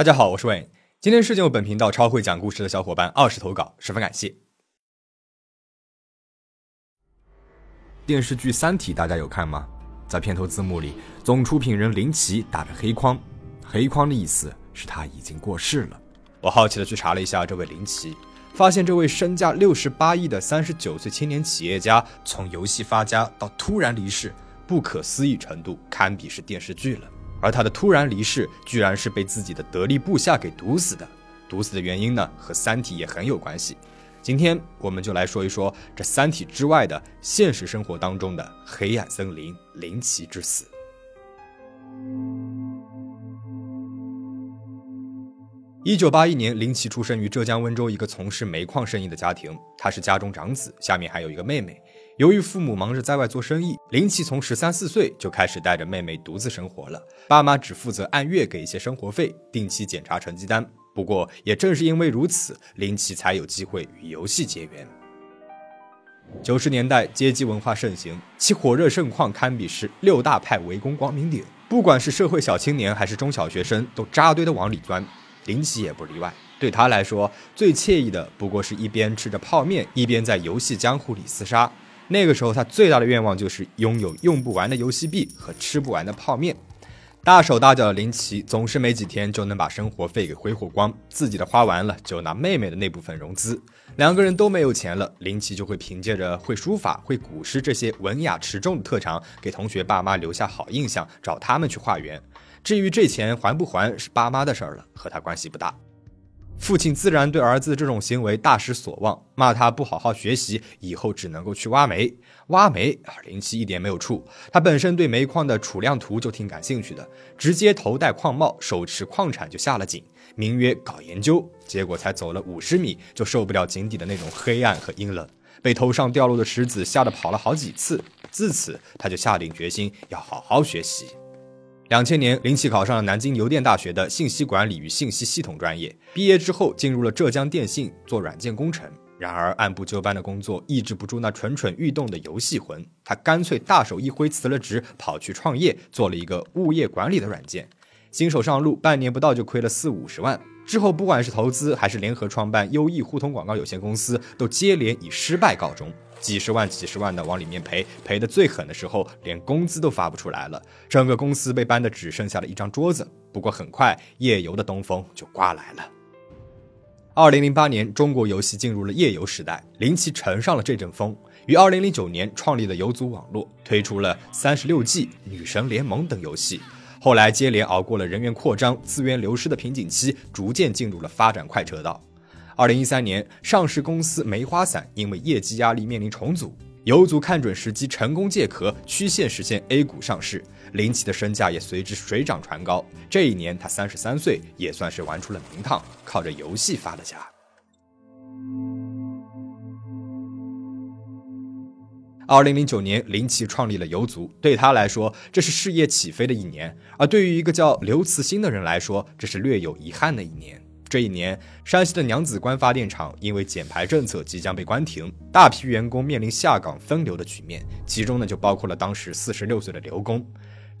大家好，我是 Wayne。今天是进入本频道超会讲故事的小伙伴二十投稿，十分感谢。电视剧《三体》大家有看吗？在片头字幕里，总出品人林奇打着黑框，黑框的意思是他已经过世了。我好奇的去查了一下这位林奇，发现这位身价六十八亿的三十九岁青年企业家，从游戏发家到突然离世，不可思议程度堪比是电视剧了。而他的突然离世，居然是被自己的得力部下给毒死的。毒死的原因呢，和《三体》也很有关系。今天我们就来说一说这《三体》之外的现实生活当中的黑暗森林林奇之死。一九八一年，林奇出生于浙江温州一个从事煤矿生意的家庭，他是家中长子，下面还有一个妹妹。由于父母忙着在外做生意，林奇从十三四岁就开始带着妹妹独自生活了。爸妈只负责按月给一些生活费，定期检查成绩单。不过，也正是因为如此，林奇才有机会与游戏结缘。九十年代，街机文化盛行，其火热盛况堪比是六大派围攻光明顶。不管是社会小青年还是中小学生，都扎堆的往里钻。林奇也不例外。对他来说，最惬意的不过是一边吃着泡面，一边在游戏江湖里厮杀。那个时候，他最大的愿望就是拥有用不完的游戏币和吃不完的泡面。大手大脚的林奇总是没几天就能把生活费给挥霍光，自己的花完了就拿妹妹的那部分融资。两个人都没有钱了，林奇就会凭借着会书法、会古诗这些文雅持重的特长，给同学爸妈留下好印象，找他们去化缘。至于这钱还不还，是爸妈的事儿了，和他关系不大。父亲自然对儿子这种行为大失所望，骂他不好好学习，以后只能够去挖煤。挖煤，林七一点没有怵。他本身对煤矿的储量图就挺感兴趣的，直接头戴矿帽，手持矿铲就下了井，名曰搞研究。结果才走了五十米，就受不了井底的那种黑暗和阴冷，被头上掉落的石子吓得跑了好几次。自此，他就下定决心要好好学习。两千年，林奇考上了南京邮电大学的信息管理与信息系统专业。毕业之后，进入了浙江电信做软件工程。然而，按部就班的工作抑制不住那蠢蠢欲动的游戏魂，他干脆大手一挥辞了职，跑去创业，做了一个物业管理的软件。新手上路，半年不到就亏了四五十万。之后，不管是投资还是联合创办优异互通广告有限公司，都接连以失败告终。几十万、几十万的往里面赔，赔的最狠的时候，连工资都发不出来了。整个公司被搬的只剩下了一张桌子。不过很快，夜游的东风就刮来了。二零零八年，中国游戏进入了夜游时代，林奇乘上了这阵风，于二零零九年创立了游族网络，推出了《三十六计》《女神联盟》等游戏。后来接连熬过了人员扩张、资源流失的瓶颈期，逐渐进入了发展快车道。二零一三年，上市公司梅花伞因为业绩压力面临重组，游族看准时机成功借壳，曲线实现 A 股上市，林奇的身价也随之水涨船高。这一年他三十三岁，也算是玩出了名堂，靠着游戏发了家。二零零九年，林奇创立了游族，对他来说，这是事业起飞的一年；而对于一个叫刘慈欣的人来说，这是略有遗憾的一年。这一年，山西的娘子关发电厂因为减排政策即将被关停，大批员工面临下岗分流的局面，其中呢就包括了当时四十六岁的刘工。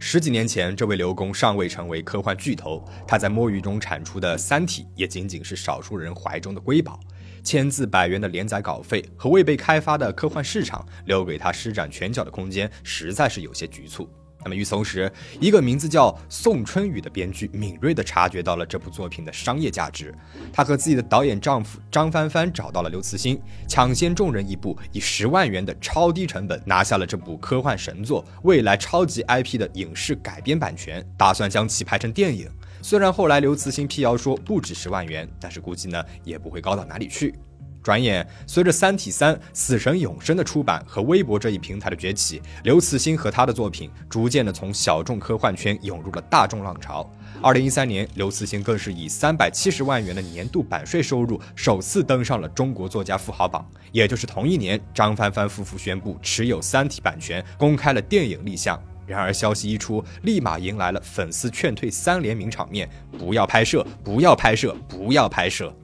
十几年前，这位刘工尚未成为科幻巨头，他在摸鱼中产出的《三体》也仅仅是少数人怀中的瑰宝，千字百元的连载稿费和未被开发的科幻市场，留给他施展拳脚的空间实在是有些局促。那么与此同时，一个名字叫宋春雨的编剧敏锐地察觉到了这部作品的商业价值。他和自己的导演丈夫张帆帆找到了刘慈欣，抢先众人一步，以十万元的超低成本拿下了这部科幻神作、未来超级 IP 的影视改编版权，打算将其拍成电影。虽然后来刘慈欣辟谣说不止十万元，但是估计呢也不会高到哪里去。转眼，随着《三体三：死神永生》的出版和微博这一平台的崛起，刘慈欣和他的作品逐渐的从小众科幻圈涌入了大众浪潮。二零一三年，刘慈欣更是以三百七十万元的年度版税收入，首次登上了中国作家富豪榜。也就是同一年，张帆帆夫妇宣布持有《三体》版权，公开了电影立项。然而，消息一出，立马迎来了粉丝劝退三联名场面：不要拍摄，不要拍摄，不要拍摄。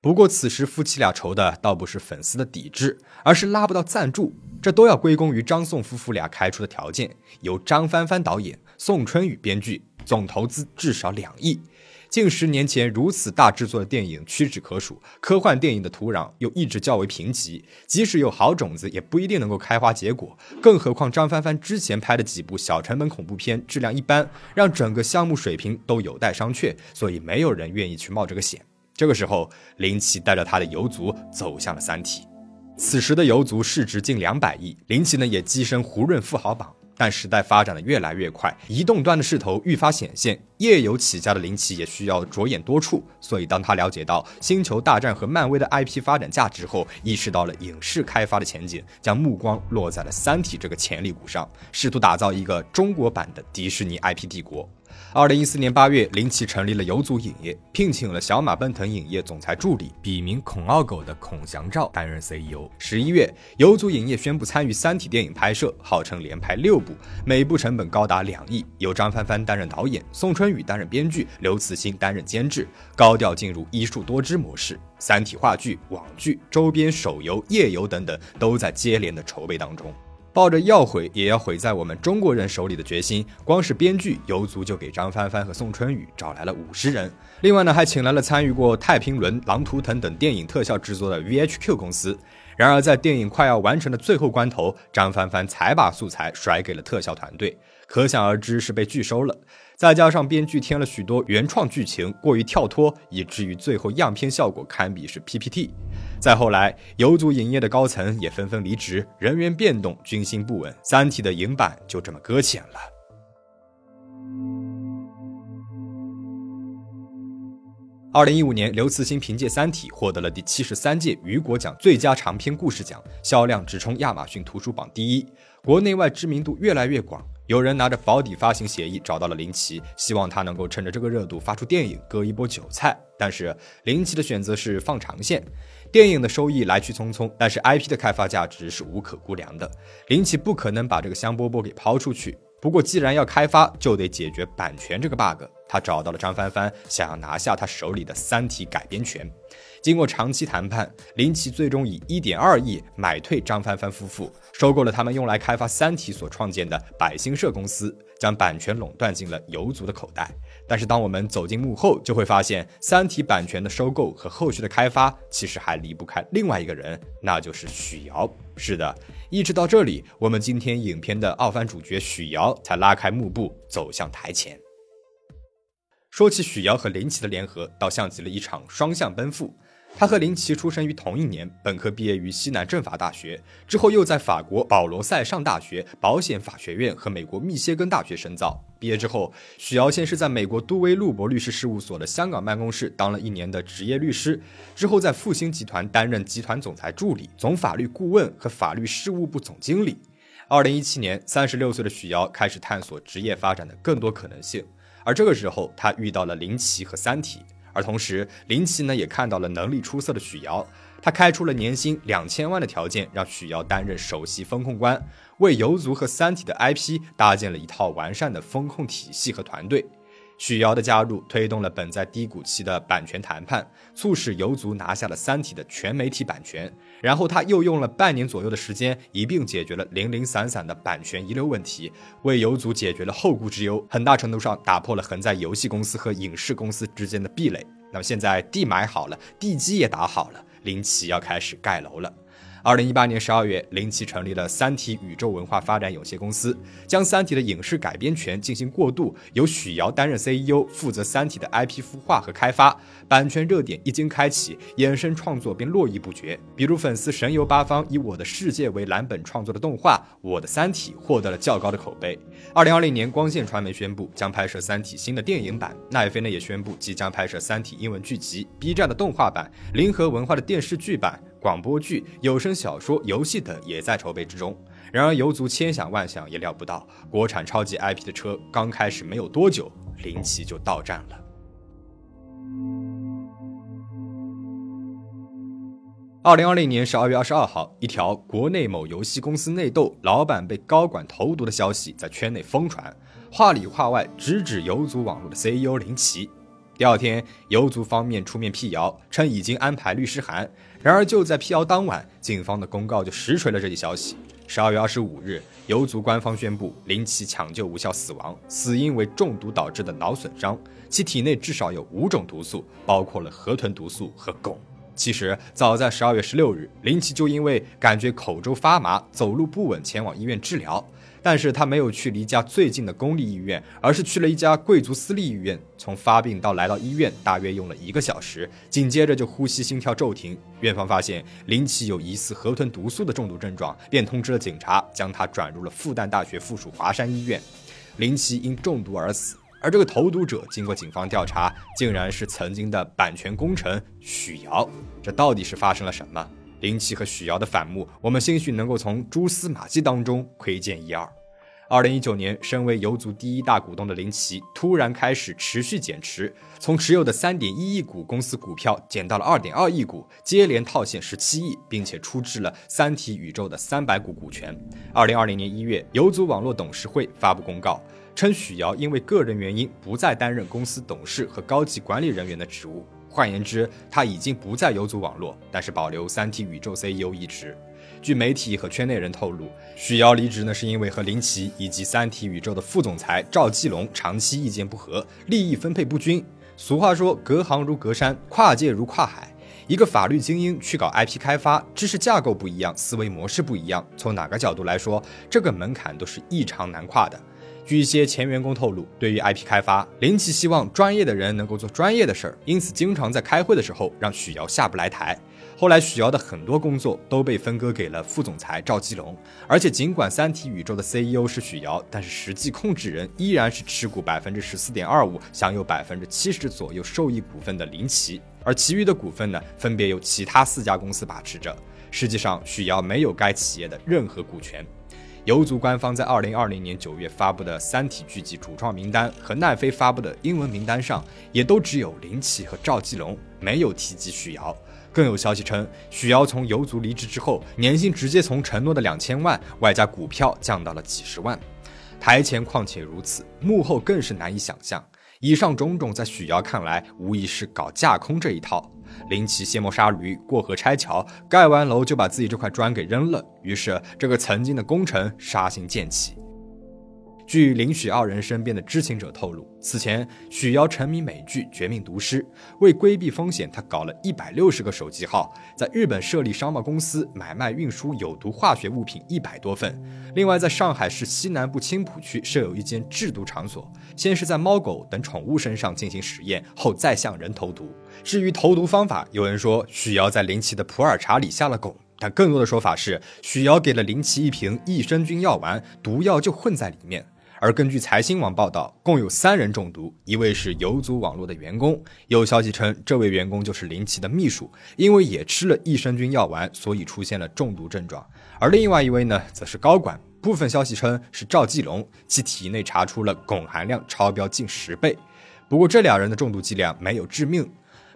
不过，此时夫妻俩愁的倒不是粉丝的抵制，而是拉不到赞助。这都要归功于张宋夫妇俩开出的条件：由张帆帆导演，宋春雨编剧，总投资至少两亿。近十年前如此大制作的电影屈指可数，科幻电影的土壤又一直较为贫瘠，即使有好种子，也不一定能够开花结果。更何况张帆帆之前拍的几部小成本恐怖片质量一般，让整个项目水平都有待商榷，所以没有人愿意去冒这个险。这个时候，林奇带着他的游族走向了《三体》。此时的游族市值近两百亿，林奇呢也跻身胡润富豪榜。但时代发展的越来越快，移动端的势头愈发显现。页游起家的林奇也需要着眼多处，所以当他了解到《星球大战》和漫威的 IP 发展价值后，意识到了影视开发的前景，将目光落在了《三体》这个潜力股上，试图打造一个中国版的迪士尼 IP 帝国。二零一四年八月，林奇成立了游族影业，聘请了小马奔腾影业总裁助理，笔名孔二狗的孔祥照担任 CEO。十一月，游族影业宣布参与《三体》电影拍摄，号称连拍六部，每部成本高达两亿，由张帆帆担任导演，宋春雨担任编剧，刘慈欣担任监制，高调进入一树多枝模式。三体话剧、网剧、周边手游、页游等等，都在接连的筹备当中。抱着要毁也要毁在我们中国人手里的决心，光是编剧游族就给张帆帆和宋春雨找来了五十人。另外呢，还请来了参与过《太平轮》《狼图腾》等电影特效制作的 VHQ 公司。然而在电影快要完成的最后关头，张帆帆才把素材甩给了特效团队，可想而知是被拒收了。再加上编剧添了许多原创剧情，过于跳脱，以至于最后样片效果堪比是 PPT。再后来，游族影业的高层也纷纷离职，人员变动，军心不稳，《三体》的影版就这么搁浅了。二零一五年，刘慈欣凭借《三体》获得了第七十三届雨果奖最佳长篇故事奖，销量直冲亚马逊图书榜第一，国内外知名度越来越广。有人拿着保底发行协议找到了林奇，希望他能够趁着这个热度发出电影，割一波韭菜。但是林奇的选择是放长线，电影的收益来去匆匆，但是 IP 的开发价值是无可估量的。林奇不可能把这个香饽饽给抛出去。不过既然要开发，就得解决版权这个 bug。他找到了张帆帆，想要拿下他手里的《三体》改编权。经过长期谈判，林奇最终以一点二亿买退张帆帆夫妇，收购了他们用来开发《三体》所创建的百星社公司，将版权垄断进了游族的口袋。但是，当我们走进幕后，就会发现，《三体》版权的收购和后续的开发，其实还离不开另外一个人，那就是许瑶。是的，一直到这里，我们今天影片的奥番主角许瑶才拉开幕布，走向台前。说起许瑶和林奇的联合，倒像极了一场双向奔赴。他和林奇出生于同一年，本科毕业于西南政法大学，之后又在法国保罗塞上大学保险法学院和美国密歇根大学深造。毕业之后，许瑶先是在美国杜威路博律师事务所的香港办公室当了一年的职业律师，之后在复兴集团担任集团总裁助理、总法律顾问和法律事务部总经理。二零一七年，三十六岁的许瑶开始探索职业发展的更多可能性，而这个时候，他遇到了林奇和三体。而同时，林奇呢也看到了能力出色的许瑶，他开出了年薪两千万的条件，让许瑶担任首席风控官，为游族和三体的 IP 搭建了一套完善的风控体系和团队。许瑶的加入推动了本在低谷期的版权谈判，促使游族拿下了《三体》的全媒体版权。然后他又用了半年左右的时间，一并解决了零零散散的版权遗留问题，为游族解决了后顾之忧，很大程度上打破了横在游戏公司和影视公司之间的壁垒。那么现在地买好了，地基也打好了，林奇要开始盖楼了。二零一八年十二月，林奇成立了三体宇宙文化发展有限公司，将三体的影视改编权进行过渡，由许瑶担任 CEO，负责三体的 IP 孵化和开发。版权热点一经开启，衍生创作便络绎不绝。比如粉丝神游八方以《我的世界》为蓝本创作的动画《我的三体》获得了较高的口碑。二零二零年，光线传媒宣布将拍摄三体新的电影版，奈飞呢也宣布即将拍摄三体英文剧集，B 站的动画版，联合文化的电视剧版。广播剧、有声小说、游戏等也在筹备之中。然而，游族千想万想也料不到，国产超级 IP 的车刚开始没有多久，林奇就到站了。二零二零年十二月二十二号，一条国内某游戏公司内斗，老板被高管投毒的消息在圈内疯传，话里话外直指游族网络的 CEO 林奇。第二天，游族方面出面辟谣，称已经安排律师函。然而，就在辟谣当晚，警方的公告就实锤了这一消息。十二月二十五日，游族官方宣布林奇抢救无效死亡，死因为中毒导致的脑损伤，其体内至少有五种毒素，包括了河豚毒素和汞。其实，早在十二月十六日，林奇就因为感觉口周发麻、走路不稳，前往医院治疗。但是他没有去离家最近的公立医院，而是去了一家贵族私立医院。从发病到来到医院，大约用了一个小时。紧接着就呼吸、心跳骤停。院方发现林奇有疑似河豚毒素的中毒症状，便通知了警察，将他转入了复旦大学附属华山医院。林奇因中毒而死，而这个投毒者经过警方调查，竟然是曾经的版权功臣许瑶。这到底是发生了什么？林奇和许瑶的反目，我们兴许能够从蛛丝马迹当中窥见一二。二零一九年，身为游族第一大股东的林奇突然开始持续减持，从持有的三点一亿股公司股票减到了二点二亿股，接连套现十七亿，并且出质了三体宇宙的三百股股权。二零二零年一月，游族网络董事会发布公告，称许瑶因为个人原因不再担任公司董事和高级管理人员的职务。换言之，他已经不再游族网络，但是保留三体宇宙 CEO 一职。据媒体和圈内人透露，许瑶离职呢是因为和林奇以及三体宇宙的副总裁赵继龙长期意见不合，利益分配不均。俗话说，隔行如隔山，跨界如跨海。一个法律精英去搞 IP 开发，知识架构不一样，思维模式不一样，从哪个角度来说，这个门槛都是异常难跨的。据一些前员工透露，对于 IP 开发，林奇希望专业的人能够做专业的事儿，因此经常在开会的时候让许瑶下不来台。后来许瑶的很多工作都被分割给了副总裁赵基龙，而且尽管三体宇宙的 CEO 是许瑶，但是实际控制人依然是持股百分之十四点二五、享有百分之七十左右受益股份的林奇，而其余的股份呢，分别由其他四家公司把持着。实际上，许瑶没有该企业的任何股权。游族官方在二零二零年九月发布的《三体》剧集主创名单和奈飞发布的英文名单上，也都只有林奇和赵继龙，没有提及许瑶。更有消息称，许瑶从游族离职之后，年薪直接从承诺的两千万，外加股票降到了几十万。台前况且如此，幕后更是难以想象。以上种种，在许瑶看来，无疑是搞架空这一套。林奇卸磨杀驴，过河拆桥，盖完楼就把自己这块砖给扔了。于是，这个曾经的功臣杀心渐起。据林许二人身边的知情者透露，此前许瑶沉迷美剧《绝命毒师》，为规避风险，他搞了一百六十个手机号，在日本设立商贸公司，买卖运输有毒化学物品一百多份。另外，在上海市西南部青浦区设有一间制毒场所，先是在猫狗等宠物身上进行实验，后再向人投毒。至于投毒方法，有人说许瑶在林奇的普洱茶里下了汞，但更多的说法是许瑶给了林奇一瓶益生菌药丸，毒药就混在里面。而根据财新网报道，共有三人中毒，一位是游族网络的员工，有消息称这位员工就是林奇的秘书，因为也吃了益生菌药丸，所以出现了中毒症状。而另外一位呢，则是高管，部分消息称是赵继龙，其体内查出了汞含量超标近十倍。不过这两人的中毒剂量没有致命。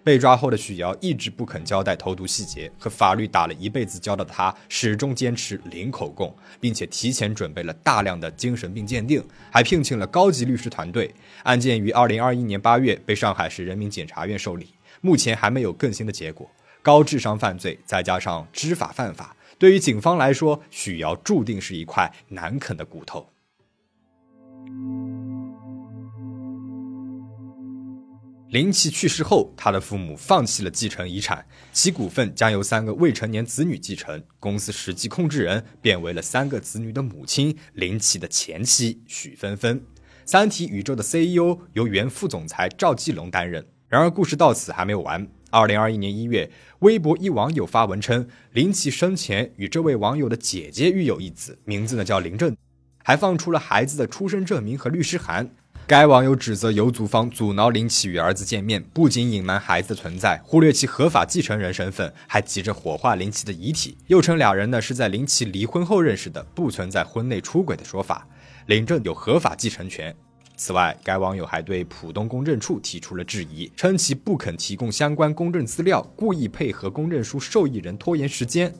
被抓后的许瑶一直不肯交代投毒细节，和法律打了一辈子交道的他始终坚持零口供，并且提前准备了大量的精神病鉴定，还聘请了高级律师团队。案件于二零二一年八月被上海市人民检察院受理，目前还没有更新的结果。高智商犯罪再加上知法犯法，对于警方来说，许瑶注定是一块难啃的骨头。林奇去世后，他的父母放弃了继承遗产，其股份将由三个未成年子女继承。公司实际控制人变为了三个子女的母亲林奇的前妻许芬芬。三体宇宙的 CEO 由原副总裁赵继龙担任。然而，故事到此还没有完。二零二一年一月，微博一网友发文称，林奇生前与这位网友的姐姐育有一子，名字呢叫林正，还放出了孩子的出生证明和律师函。该网友指责游族方阻挠林奇与儿子见面，不仅隐瞒孩子的存在，忽略其合法继承人身份，还急着火化林奇的遗体，又称两人呢是在林奇离婚后认识的，不存在婚内出轨的说法，林正有合法继承权。此外，该网友还对浦东公证处提出了质疑，称其不肯提供相关公证资料，故意配合公证书受益人拖延时间。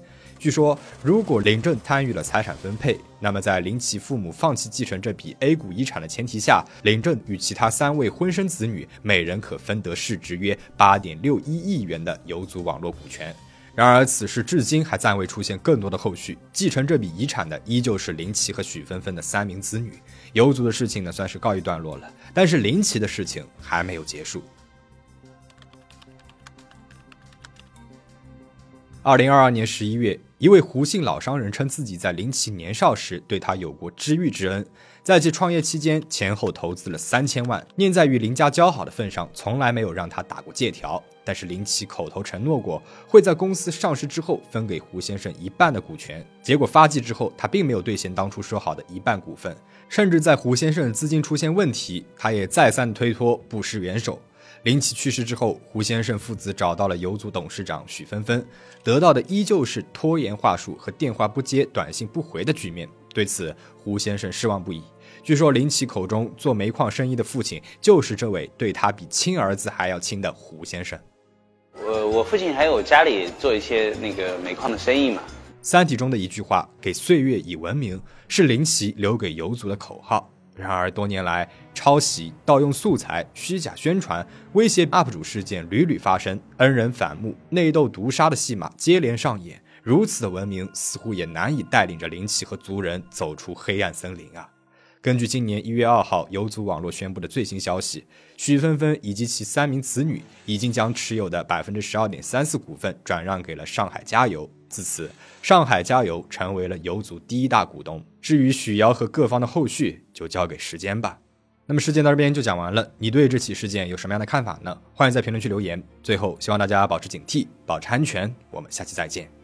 据说，如果林正参与了财产分配，那么在林奇父母放弃继承这笔 A 股遗产的前提下，林正与其他三位婚生子女每人可分得市值约八点六一亿元的游族网络股权。然而，此事至今还暂未出现更多的后续。继承这笔遗产的依旧是林奇和许芬芬的三名子女。游族的事情呢，算是告一段落了。但是林奇的事情还没有结束。二零二二年十一月，一位胡姓老商人称自己在林奇年少时对他有过知遇之恩。在其创业期间，前后投资了三千万，念在与林家交好的份上，从来没有让他打过借条。但是林奇口头承诺过，会在公司上市之后分给胡先生一半的股权。结果发迹之后，他并没有兑现当初说好的一半股份，甚至在胡先生资金出现问题，他也再三推脱，不施援手。林奇去世之后，胡先生父子找到了游族董事长许芬芬，得到的依旧是拖延话术和电话不接、短信不回的局面。对此，胡先生失望不已。据说林奇口中做煤矿生意的父亲，就是这位对他比亲儿子还要亲的胡先生。我我父亲还有家里做一些那个煤矿的生意嘛。《三体》中的一句话“给岁月以文明”，是林奇留给游族的口号。然而，多年来抄袭、盗用素材、虚假宣传、威胁 UP 主事件屡屡发生，恩人反目、内斗毒杀的戏码接连上演。如此的文明，似乎也难以带领着灵气和族人走出黑暗森林啊！根据今年一月二号游族网络宣布的最新消息，许芬芬以及其三名子女已经将持有的百分之十二点三四股份转让给了上海加油。自此，上海加油成为了游族第一大股东。至于许瑶和各方的后续，就交给时间吧。那么事件到这边就讲完了，你对这起事件有什么样的看法呢？欢迎在评论区留言。最后，希望大家保持警惕，保持安全。我们下期再见。